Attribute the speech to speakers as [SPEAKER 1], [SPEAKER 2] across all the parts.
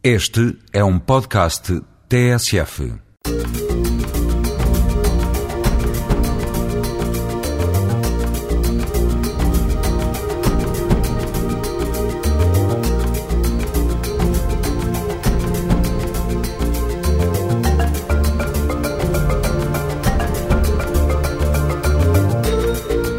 [SPEAKER 1] Este é um podcast TSF.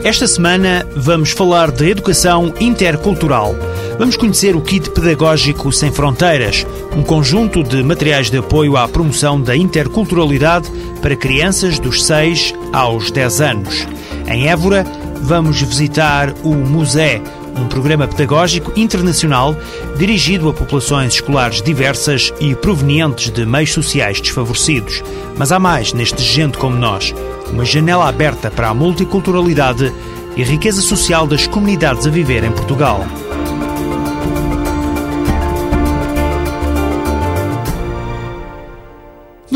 [SPEAKER 2] Esta semana vamos falar de educação intercultural. Vamos conhecer o Kit Pedagógico Sem Fronteiras, um conjunto de materiais de apoio à promoção da interculturalidade para crianças dos 6 aos 10 anos. Em Évora, vamos visitar o Museu, um programa pedagógico internacional dirigido a populações escolares diversas e provenientes de meios sociais desfavorecidos. Mas há mais neste Gente como Nós uma janela aberta para a multiculturalidade e riqueza social das comunidades a viver em Portugal.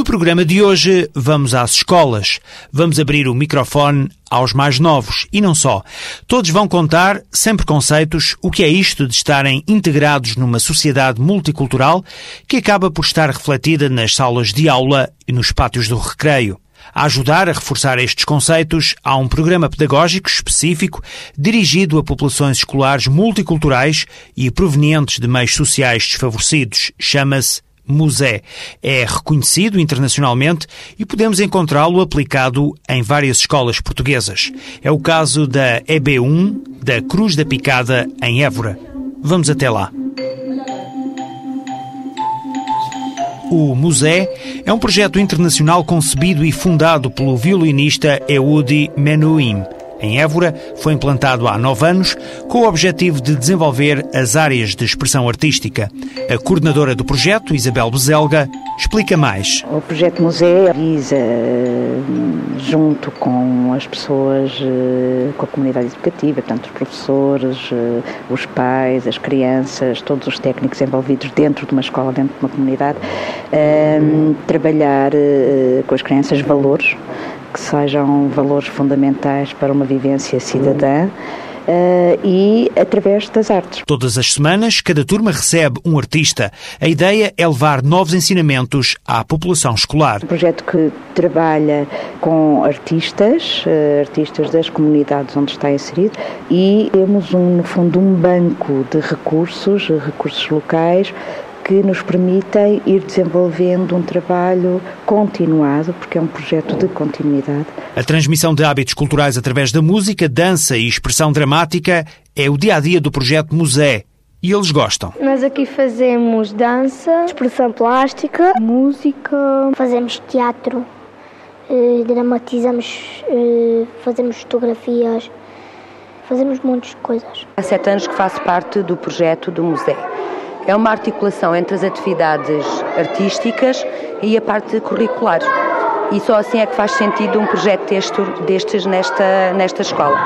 [SPEAKER 2] No programa de hoje, vamos às escolas. Vamos abrir o microfone aos mais novos e não só. Todos vão contar, sem preconceitos, o que é isto de estarem integrados numa sociedade multicultural que acaba por estar refletida nas salas de aula e nos pátios do recreio. A ajudar a reforçar estes conceitos, há um programa pedagógico específico dirigido a populações escolares multiculturais e provenientes de meios sociais desfavorecidos. Chama-se Musé. É reconhecido internacionalmente e podemos encontrá-lo aplicado em várias escolas portuguesas. É o caso da EB1 da Cruz da Picada, em Évora. Vamos até lá. O Musé é um projeto internacional concebido e fundado pelo violinista Eudi Menuhin. Em Évora, foi implantado há nove anos com o objetivo de desenvolver as áreas de expressão artística. A coordenadora do projeto, Isabel Bezelga, explica mais.
[SPEAKER 3] O projeto Museu visa, junto com as pessoas, eh, com a comunidade educativa, tanto os professores, eh, os pais, as crianças, todos os técnicos envolvidos dentro de uma escola, dentro de uma comunidade, eh, trabalhar com as crianças valores que sejam valores fundamentais para uma vivência cidadã. Uh, e através das artes.
[SPEAKER 2] Todas as semanas, cada turma recebe um artista. A ideia é levar novos ensinamentos à população escolar.
[SPEAKER 3] Um projeto que trabalha com artistas, uh, artistas das comunidades onde está inserido, e temos, um, no fundo, um banco de recursos, recursos locais, que nos permitem ir desenvolvendo um trabalho continuado, porque é um projeto de continuidade.
[SPEAKER 2] A transmissão de hábitos culturais através da música, dança e expressão dramática é o dia a dia do projeto Musé. E eles gostam.
[SPEAKER 4] Nós aqui fazemos dança, expressão plástica, música,
[SPEAKER 5] fazemos teatro, eh, dramatizamos, eh, fazemos fotografias, fazemos muitas coisas.
[SPEAKER 6] Há sete anos que faço parte do projeto do museu. É uma articulação entre as atividades artísticas e a parte curricular. E só assim é que faz sentido um projeto destes nesta, nesta escola.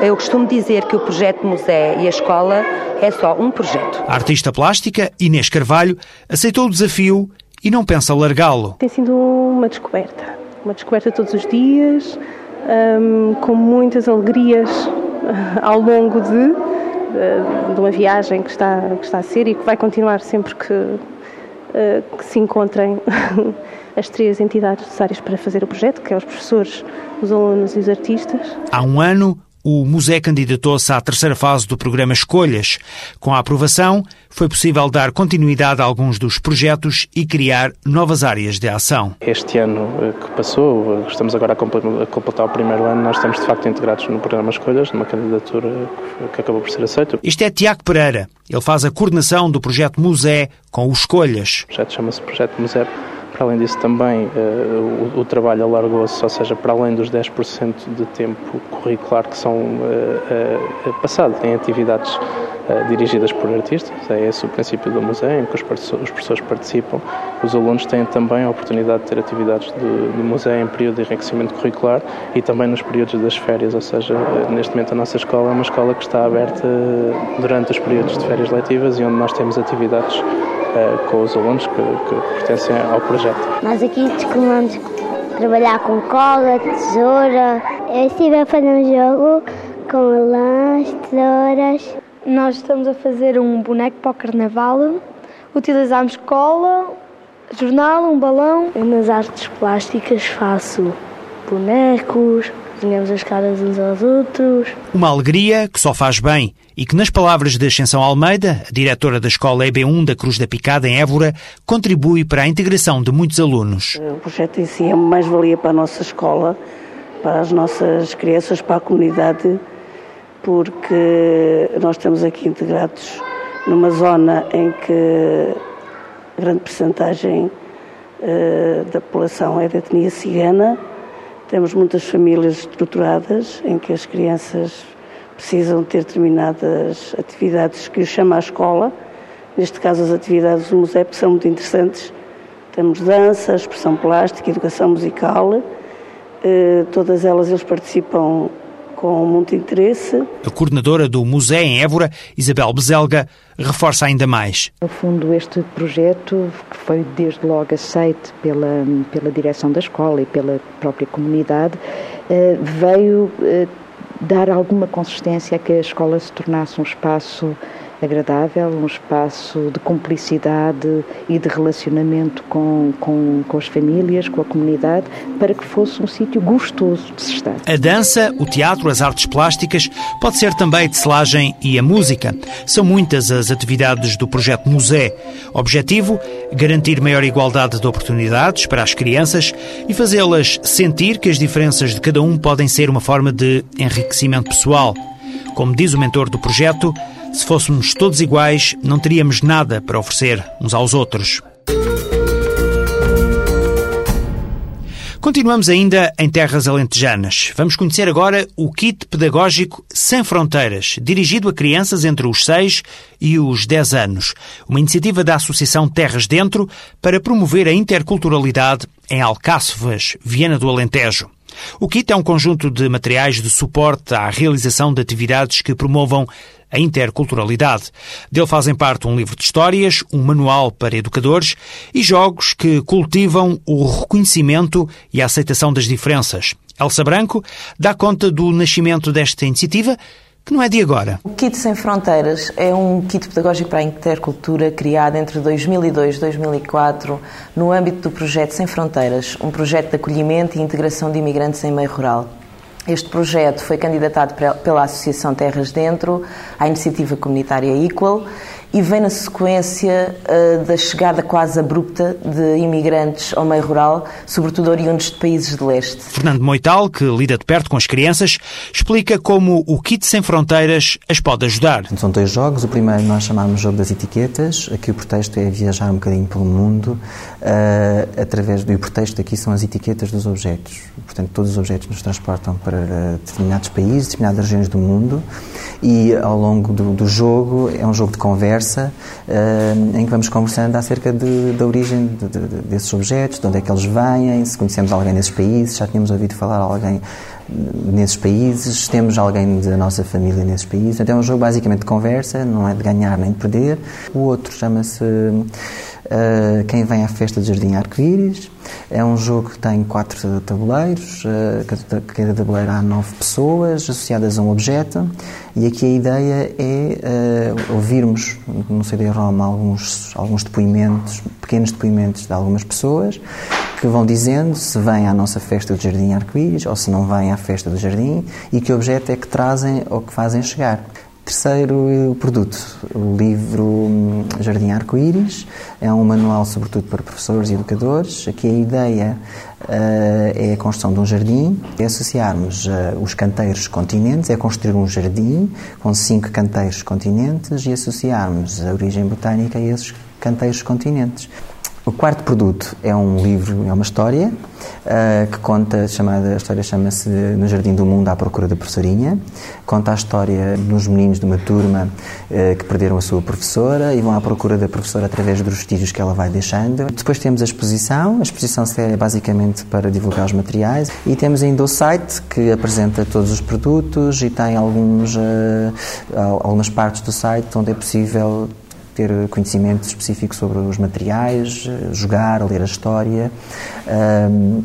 [SPEAKER 6] Eu costumo dizer que o projeto Museu e a escola é só um projeto.
[SPEAKER 2] A artista plástica, Inês Carvalho, aceitou o desafio e não pensa largá-lo.
[SPEAKER 7] Tem sido uma descoberta. Uma descoberta todos os dias, um, com muitas alegrias ao longo de de uma viagem que está, que está a ser e que vai continuar sempre que, eh, que se encontrem as três entidades necessárias para fazer o projeto, que é os professores, os alunos e os artistas.
[SPEAKER 2] Há um ano, o museu candidatou-se à terceira fase do programa Escolhas. Com a aprovação, foi possível dar continuidade a alguns dos projetos e criar novas áreas de ação.
[SPEAKER 8] Este ano eh, que passou, eh, estamos agora a completar o primeiro ano, nós estamos de facto integrados no programa Escolhas, numa candidatura que acabou por ser aceita.
[SPEAKER 2] Este é Tiago Pereira. Ele faz a coordenação do projeto Museu com o Escolhas.
[SPEAKER 8] O projeto chama-se Projeto Museu para além disso, também uh, o, o, trabalho alargou-se, ou seja, para além dos 10% de tempo curricular que são uh, uh, passados em atividades dirigidas por artistas, é esse o princípio do museu, em que os, os professores participam. Os alunos têm também a oportunidade de ter atividades de, de museu em período de enriquecimento curricular e também nos períodos das férias, ou seja, neste momento a nossa escola é uma escola que está aberta durante os períodos de férias letivas e onde nós temos atividades com os alunos que, que, pertencem ao projeto.
[SPEAKER 5] Nós aqui costumamos trabalhar com cola, tesoura. Eu estive a fazer um jogo com lãs, tesouras.
[SPEAKER 4] Nós estamos a fazer um boneco para o carnaval, Utilizamos cola, jornal, um balão.
[SPEAKER 5] Eu nas artes plásticas faço bonecos, desenhamos as caras uns aos outros.
[SPEAKER 2] Uma alegria que só faz bem e que, nas palavras de Ascensão Almeida, a diretora da escola EB1 da Cruz da Picada, em Évora, contribui para a integração de muitos alunos.
[SPEAKER 9] O projeto em si é uma mais-valia para a nossa escola, para as nossas crianças, para a comunidade, porque nós estamos aqui integrados numa zona em que grande percentagem uh, da população é de etnia cigana. Temos muitas famílias estruturadas em que as crianças precisam ter determinadas atividades que os chama à escola, neste caso as atividades do museu, que são muito interessantes. Temos dança, expressão plástica, educação musical, eh, todas elas eles participam com muito interesse.
[SPEAKER 2] A coordenadora do Museu em Évora, Isabel Bezelga, reforça ainda mais.
[SPEAKER 3] No fundo, este projeto, que foi desde logo aceito pela, pela direção da escola e pela própria comunidade, eh, veio eh, dar alguma consistência a que a escola se tornasse um espaço agradável, um espaço de cumplicidade e de relacionamento com, com, com as famílias, com a comunidade, para que fosse um sítio gostoso de se estar.
[SPEAKER 2] A dança, o teatro, as artes plásticas, pode ser também a tecelagem e a música. São muitas as atividades do projeto Museu. Objetivo: garantir maior igualdade de oportunidades para as crianças e fazê-las sentir que as diferenças de cada um podem ser uma forma de enriquecimento pessoal. Como diz o mentor do projeto, se fôssemos todos iguais, não teríamos nada para oferecer uns aos outros. Continuamos ainda em terras alentejanas. Vamos conhecer agora o Kit Pedagógico Sem Fronteiras, dirigido a crianças entre os 6 e os 10 anos. Uma iniciativa da Associação Terras Dentro para promover a interculturalidade em Alcáçovas, Viana do Alentejo. O kit é um conjunto de materiais de suporte à realização de atividades que promovam a interculturalidade. Dele fazem parte um livro de histórias, um manual para educadores e jogos que cultivam o reconhecimento e a aceitação das diferenças. Elsa Branco dá conta do nascimento desta iniciativa que não é de agora.
[SPEAKER 10] O Kit Sem Fronteiras é um kit pedagógico para a intercultura criado entre 2002 e 2004 no âmbito do projeto Sem Fronteiras, um projeto de acolhimento e integração de imigrantes em meio rural. Este projeto foi candidatado pela Associação Terras Dentro à iniciativa comunitária Equal e vem na sequência uh, da chegada quase abrupta de imigrantes ao meio rural, sobretudo oriundos de países de leste.
[SPEAKER 2] Fernando Moital, que lida de perto com as crianças, explica como o Kit Sem Fronteiras as pode ajudar.
[SPEAKER 11] São dois jogos. O primeiro nós chamamos Jogo das Etiquetas. Aqui o pretexto é viajar um bocadinho pelo mundo uh, através do... E o pretexto aqui são as etiquetas dos objetos. Portanto, todos os objetos nos transportam para determinados países, determinadas regiões do mundo e ao longo do, do jogo é um jogo de conversa uh, em que vamos conversando acerca de, da origem de, de, desses objetos, de onde é que eles vêm, se conhecemos alguém nesses países, já tínhamos ouvido falar alguém nesses países, temos alguém da nossa família nesses países. Então é um jogo basicamente de conversa, não é de ganhar nem de perder. O outro chama-se uh, Quem Vem à Festa de Jardim Arco-Íris. É um jogo que tem quatro tabuleiros, uh, cada tabuleiro há nove pessoas associadas a um objeto e aqui a ideia é uh, ouvirmos no CD-ROM alguns, alguns depoimentos, pequenos depoimentos de algumas pessoas que vão dizendo se vêm à nossa festa do Jardim Arco-Íris ou se não vêm à festa do Jardim e que objeto é que trazem ou que fazem chegar. Terceiro produto, o livro Jardim Arco-Íris, é um manual sobretudo para professores e educadores. Aqui a ideia uh, é a construção de um jardim, é associarmos uh, os canteiros continentes, é construir um jardim com cinco canteiros continentes e associarmos a origem botânica a esses canteiros continentes. O quarto produto é um livro, é uma história uh, que conta, chamada, a história chama-se No Jardim do Mundo à Procura da Professorinha. Conta a história dos meninos de uma turma uh, que perderam a sua professora e vão à procura da professora através dos vestígios que ela vai deixando. Depois temos a exposição. A exposição é basicamente para divulgar os materiais. E temos ainda o site que apresenta todos os produtos e tem alguns, uh, algumas partes do site onde é possível ter conhecimento específico sobre os materiais, jogar, ler a história. Um,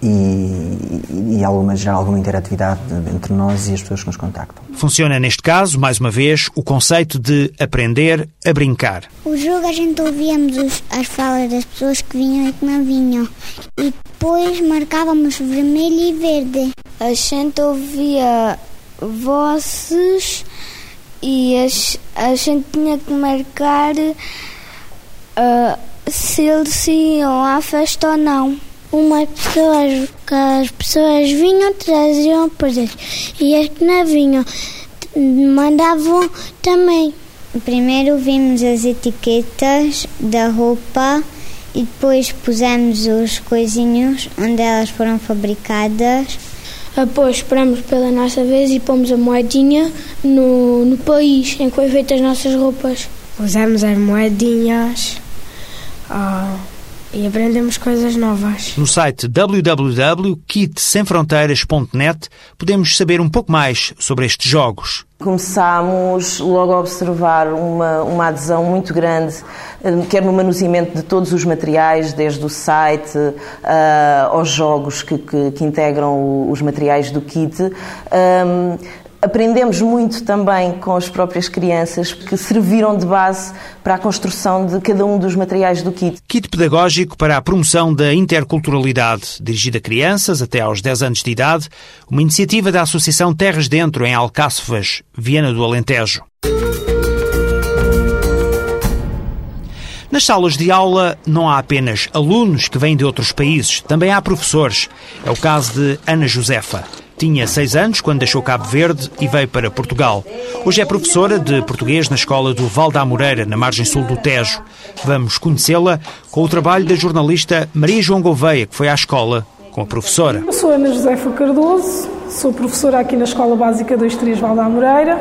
[SPEAKER 11] e, e alguma, gerar alguma interatividade entre nós e as pessoas que nos contactam.
[SPEAKER 2] Funciona neste caso, mais uma vez, o conceito de aprender a brincar.
[SPEAKER 5] O jogo a gente ouvíamos os, as falas das pessoas que vinham e que não vinham e depois marcávamos vermelho e verde.
[SPEAKER 4] A gente ouvia vozes e a, gente tinha que marcar uh, se eles iam à festa ou não.
[SPEAKER 5] Umas pessoas que as pessoas vinham traziam presentes e as que não vinham mandavam também.
[SPEAKER 12] Primeiro vimos as etiquetas da roupa e depois pusemos os coisinhos onde elas foram fabricadas.
[SPEAKER 4] Depois esperamos pela nossa vez e pomos a moedinha no, no país em que foi feita as nossas roupas.
[SPEAKER 13] Pusemos as moedinhas. Ah e aprendemos coisas novas.
[SPEAKER 2] No site www.kitsemfronteiras.net podemos saber um pouco mais sobre estes jogos.
[SPEAKER 10] Começámos logo a observar uma, uma adesão muito grande, eh, quer no manuseamento de todos os materiais, desde o site uh, aos jogos que, que, que, integram os materiais do kit. Um, Aprendemos muito também com as próprias crianças que serviram de base para a construção de cada um dos materiais do kit.
[SPEAKER 2] Kit pedagógico para a promoção da interculturalidade, dirigido a crianças até aos 10 anos de idade, uma iniciativa da Associação Terras Dentro em Alcáçovas, Viana do Alentejo. Nas salas de aula não há apenas alunos que vêm de outros países, também há professores. É o caso de Ana Josefa. Tinha seis anos quando deixou Cabo Verde e veio para Portugal. Hoje é professora de português na escola do Val da Amoreira, na margem sul do Tejo. Vamos conhecê-la com o trabalho da jornalista Maria João Gouveia, que foi à escola com a professora.
[SPEAKER 14] Eu sou Ana Josefa Cardoso, sou professora aqui na Escola Básica 23 Val da Amoreira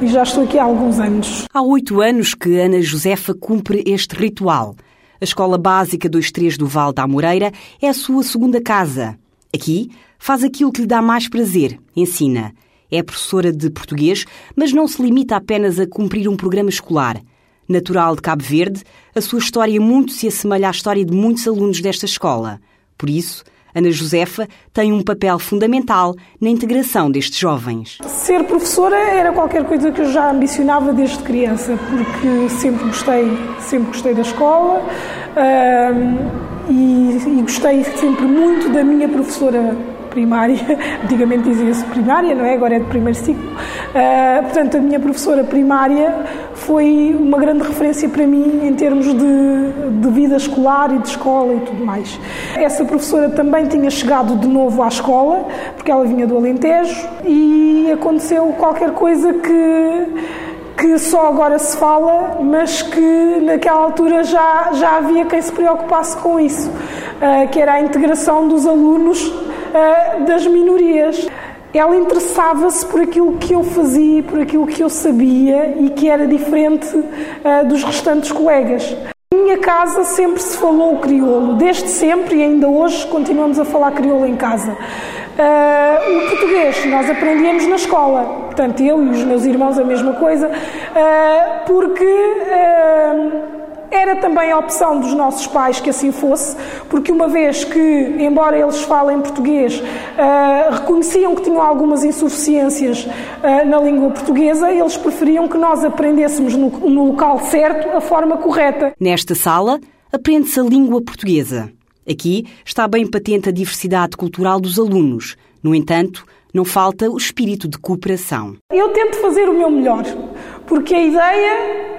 [SPEAKER 14] e já estou aqui há alguns anos.
[SPEAKER 15] Há oito anos que Ana Josefa cumpre este ritual. A Escola Básica 23 do Val da Amoreira é a sua segunda casa. Aqui Faz aquilo que lhe dá mais prazer, ensina. É professora de português, mas não se limita apenas a cumprir um programa escolar. Natural de Cabo Verde, a sua história muito se assemelha à história de muitos alunos desta escola. Por isso, Ana Josefa tem um papel fundamental na integração destes jovens.
[SPEAKER 14] Ser professora era qualquer coisa que eu já ambicionava desde criança, porque sempre gostei, sempre gostei da escola e, e gostei sempre muito da minha professora primária, antigamente dizia-se primária, não é? Agora é de primeiro ciclo. Uh, portanto, a minha professora primária foi uma grande referência para mim em termos de, de vida escolar e de escola e tudo mais. Essa professora também tinha chegado de novo à escola, porque ela vinha do Alentejo, e aconteceu qualquer coisa que que só agora se fala, mas que naquela altura já, já havia quem se preocupasse com isso, uh, que era a integração dos alunos uh, das minorias. Ela interessava-se por aquilo que eu fazia, por aquilo que eu sabia e que era diferente uh, dos restantes colegas. Em minha casa sempre se falou crioulo, desde sempre e ainda hoje continuamos a falar crioulo em casa. Uh, o português nós aprendíamos na escola, portanto eu e os meus irmãos a mesma coisa, uh, porque uh, era também a opção dos nossos pais que assim fosse, porque uma vez que, embora eles falem português, uh, reconheciam que tinham algumas insuficiências uh, na língua portuguesa, eles preferiam que nós aprendêssemos no, no local certo a forma correta.
[SPEAKER 15] Nesta sala, aprende-se a língua portuguesa. Aqui está bem patente a diversidade cultural dos alunos. No entanto, não falta o espírito de cooperação.
[SPEAKER 14] Eu tento fazer o meu melhor, porque a ideia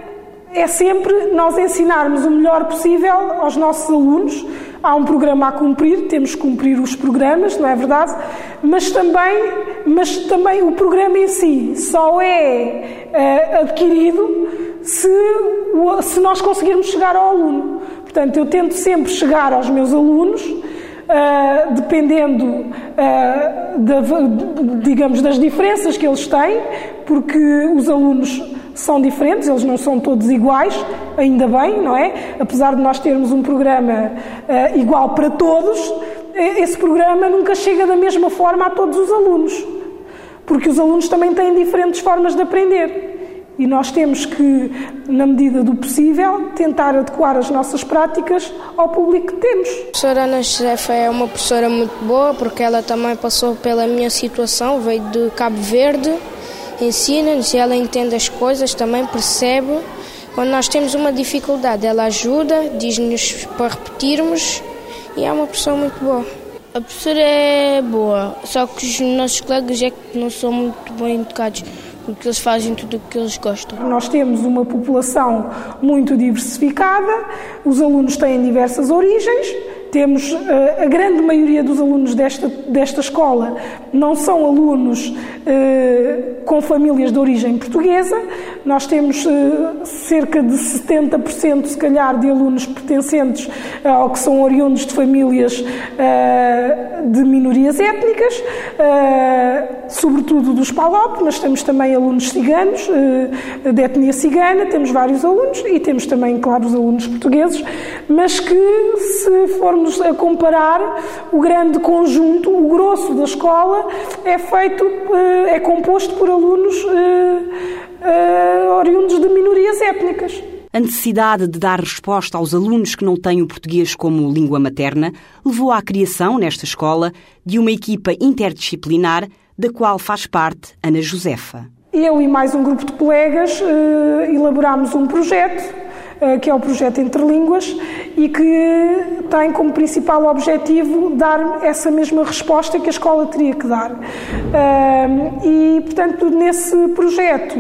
[SPEAKER 14] é sempre nós ensinarmos o melhor possível aos nossos alunos. Há um programa a cumprir, temos que cumprir os programas, não é verdade? Mas também, mas também o programa em si só é uh, adquirido se, se nós conseguirmos chegar ao aluno. Portanto, eu tento sempre chegar aos meus alunos, uh, dependendo, uh, da, digamos, das diferenças que eles têm, porque os alunos são diferentes, eles não são todos iguais, ainda bem, não é? Apesar de nós termos um programa uh, igual para todos, esse programa nunca chega da mesma forma a todos os alunos, porque os alunos também têm diferentes formas de aprender. E nós temos que, na medida do possível, tentar adequar as nossas práticas ao público que temos. A
[SPEAKER 13] professora Ana Josefa é uma professora muito boa porque ela também passou pela minha situação, veio de Cabo Verde, ensina-nos e ela entende as coisas, também percebe. Quando nós temos uma dificuldade, ela ajuda, diz-nos para repetirmos e é uma pessoa muito boa.
[SPEAKER 16] A professora é boa, só que os nossos colegas é que não são muito bem educados porque eles fazem tudo o que eles gostam.
[SPEAKER 14] Nós temos uma população muito diversificada, os alunos têm diversas origens, temos uh, a grande maioria dos alunos desta, desta escola não são alunos uh, com famílias de origem portuguesa. Nós temos uh, cerca de 70%, se calhar, de alunos pertencentes ao que são oriundos de famílias de minorias étnicas, sobretudo dos PALOP, mas temos também alunos ciganos, de etnia cigana, temos vários alunos e temos também, claro, os alunos portugueses, mas que, se formos a comparar o grande conjunto, o grosso da escola é feito, eh, é composto por alunos eh, eh, oriundos de minorias étnicas.
[SPEAKER 15] A necessidade de dar resposta aos alunos que não têm o português como língua materna levou à criação, nesta escola, de uma equipa interdisciplinar da qual faz parte Ana Josefa.
[SPEAKER 14] Eu e mais um grupo de colegas elaborámos um projeto que é o projeto Interlínguas e que tem como principal objetivo dar essa mesma resposta que a escola teria que dar. E, portanto, nesse projeto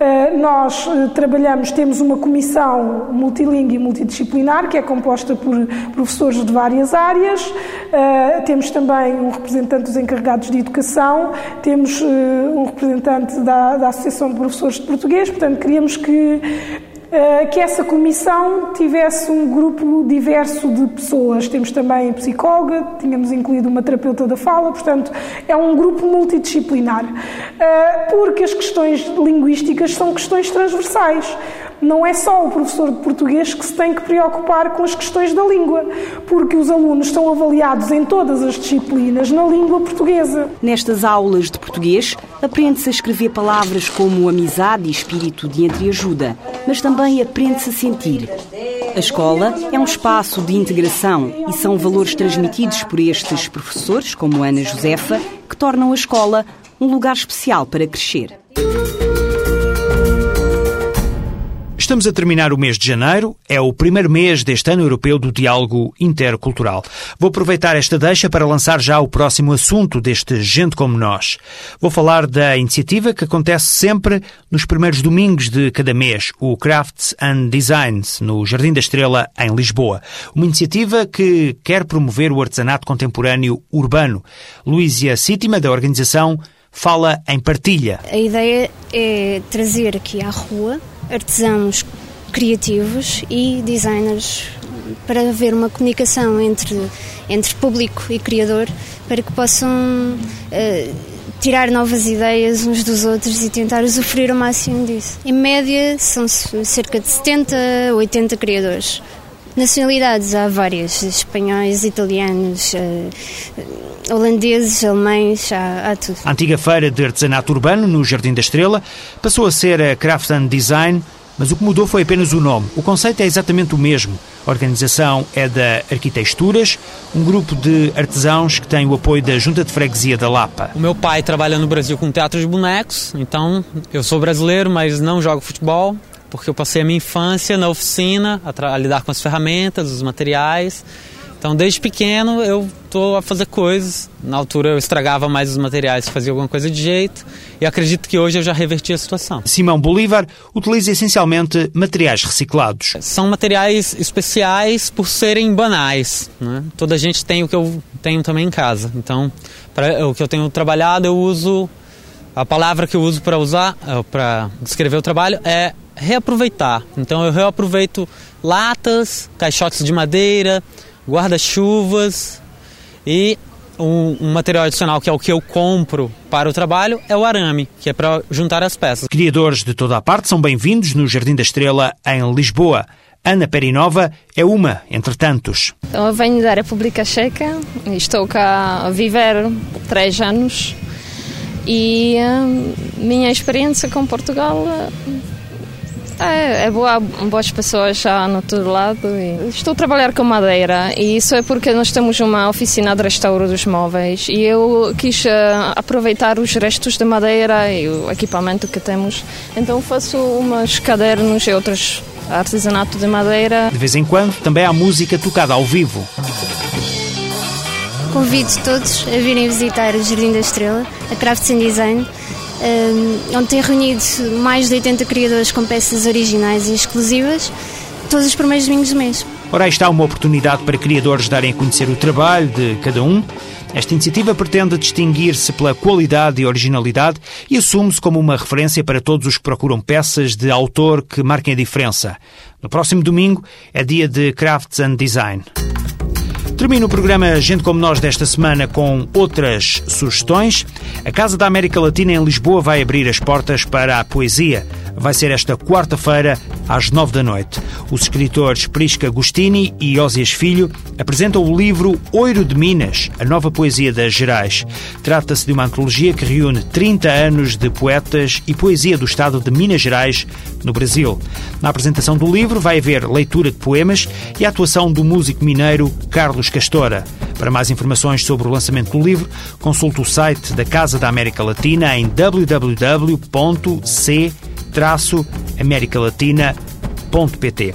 [SPEAKER 14] eh, nós eh, trabalhamos, temos uma comissão multilingue e multidisciplinar que é composta por professores de várias áreas, temos também um representante dos encarregados de educação, temos um representante da, da Associação de Professores de Português, portanto, queríamos que eh, que essa comissão tivesse um grupo diverso de pessoas. Temos também psicóloga, tínhamos incluído uma terapeuta da fala, portanto, é um grupo multidisciplinar. Eh, porque as questões linguísticas são questões transversais não é só o professor de português que se tem que preocupar com as questões da língua, porque os alunos são avaliados em todas as disciplinas na língua portuguesa.
[SPEAKER 15] Nestas aulas de português, aprende-se a escrever palavras como amizade e espírito de entreajuda, mas também aprende-se a sentir. A escola é um espaço de integração e são valores transmitidos por estes professores, como Ana Josefa, que tornam a escola um lugar especial para crescer.
[SPEAKER 2] Estamos a terminar o mês de janeiro, é o primeiro mês deste ano europeu do diálogo intercultural. Vou aproveitar esta deixa para lançar já o próximo assunto deste Gente Como Nós. Vou falar da iniciativa que acontece sempre nos primeiros domingos de cada mês, o Crafts and Designs, no Jardim da Estrela, em Lisboa. Uma iniciativa que quer promover o artesanato contemporâneo urbano. Luísia Sítima, da organização, fala em partilha.
[SPEAKER 17] A ideia é trazer aqui à rua artesãos criativos e designers para haver uma comunicação entre, entre público e criador para que possam uh, tirar novas ideias uns dos outros e tentar usufruir o máximo disso. Em média, são cerca de 70, 80 criadores. Nacionalidades há várias, espanhóis, italianos, uh, holandeses, alemães, há, há, tudo.
[SPEAKER 2] A antiga feira de artesanato urbano, no Jardim da Estrela, passou a ser a Craft and Design, mas o que mudou foi apenas o nome. O conceito é exatamente o mesmo. A organização é da Arquitexturas, um grupo de artesãos que tem o apoio da Junta de Freguesia da Lapa.
[SPEAKER 18] O meu pai trabalha no Brasil com teatro de bonecos, então eu sou brasileiro, mas não jogo futebol porque eu passei a minha infância na oficina a, a lidar com as ferramentas, os materiais. Então, desde pequeno, eu estou a fazer coisas. Na altura, eu estragava mais os materiais, fazia alguma coisa de jeito. E acredito que hoje eu já reverti a situação.
[SPEAKER 2] Simão Bolívar utiliza essencialmente materiais reciclados.
[SPEAKER 18] São materiais especiais por serem banais. Né? Toda gente tem o que eu tenho também em casa. Então, para o que eu tenho trabalhado, eu uso. A palavra que eu uso para usar, eh, para descrever o trabalho é reaproveitar. Então eu reaproveito latas, caixotes de madeira, guarda-chuvas e um, um, material adicional que é o que eu compro para o trabalho é o arame, que é para juntar as peças.
[SPEAKER 2] Criadores de toda a parte são bem-vindos no Jardim da Estrela, em Lisboa. Ana Perinova é uma entre tantos.
[SPEAKER 19] Então, eu venho da República Checa, estou cá a viver três anos E hum, minha experiência com Portugal é, é boa, boas pessoas já no todo lado. estou a trabalhar com madeira e isso é porque nós temos uma oficina de restauro dos móveis e eu quis uh, aproveitar os restos de madeira e o equipamento que temos. Então faço umas cadernos e outros artesanato de madeira.
[SPEAKER 2] De vez em quando também há música tocada ao vivo.
[SPEAKER 17] Convido todos a virem visitar o Jardim da Estrela, a Crafts and Design, onde tem reunido mais de 80 criadores com peças originais e exclusivas, todos os primeiros domingos do mês.
[SPEAKER 2] Ora, aí está uma oportunidade para criadores darem a conhecer o trabalho de cada um. Esta iniciativa pretende distinguir-se pela qualidade e originalidade e assume-se como uma referência para todos os que procuram peças de autor que marquem a diferença. No próximo domingo é dia de Crafts and Design. Termino o programa Gente Como Nós desta semana com outras sugestões. A Casa da América Latina em Lisboa vai abrir as portas para a poesia. Vai ser esta quarta-feira, às nove da noite. Os escritores Prisca Agostini e Ósias Filho apresentam o livro Oiro de Minas, a nova poesia das Gerais. Trata-se de uma antologia que reúne 30 anos de poetas e poesia do estado de Minas Gerais, no Brasil. Na apresentação do livro vai haver leitura de poemas e a atuação do músico mineiro Carlos Castora. Para mais informações sobre o lançamento do livro, consulte o site da Casa da América Latina em www.c-americalatina.pt.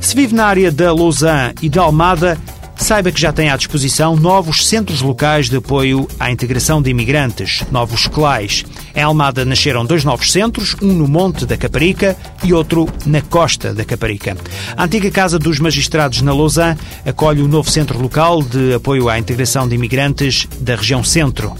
[SPEAKER 2] Se vive na área da Lausanne e da Almada, Saiba que já tem à disposição novos centros locais de apoio à integração de imigrantes, novos CLAIs. Em Almada nasceram dois novos centros, um no Monte da Caparica e outro na Costa da Caparica. A antiga Casa dos Magistrados na Lausanne acolhe o novo centro local de apoio à integração de imigrantes da região centro.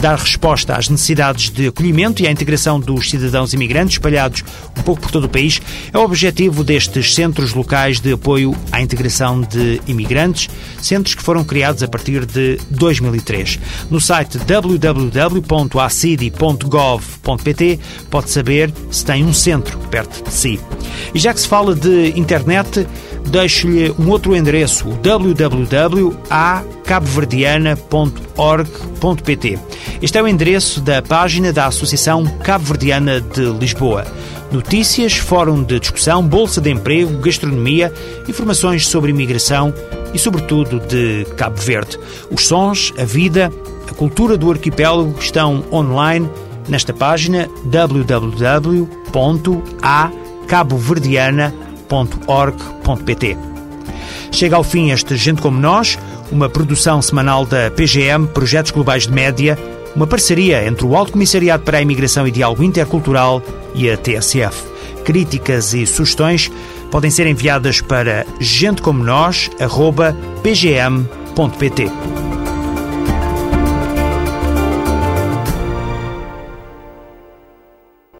[SPEAKER 2] Dar resposta às necessidades de acolhimento e à integração dos cidadãos imigrantes espalhados um pouco por todo o país é o objetivo destes centros locais de apoio à integração de imigrantes, centros que foram criados a partir de 2003. No site www.acidi.gov.pt pode saber se tem um centro perto de si. E já que se fala de internet, deixo-lhe um outro endereço, www.acabverdiana.org.pt. Este é o endereço da página da Associação Cabo Verdiana de Lisboa. Notícias, fórum de discussão, bolsa de emprego, gastronomia, informações sobre imigração e, sobretudo, de Cabo Verde. Os sons, a vida, a cultura do arquipélago estão online nesta página www.acaboverdiana.org.pt. Chega ao fim este Gente Como Nós, uma produção semanal da PGM, Projetos Globais de Média, uma parceria entre o Alto Comissariado para a Imigração e Diálogo Intercultural e a TSF. Críticas e sugestões podem ser enviadas para gentecomonós.pgm.pt.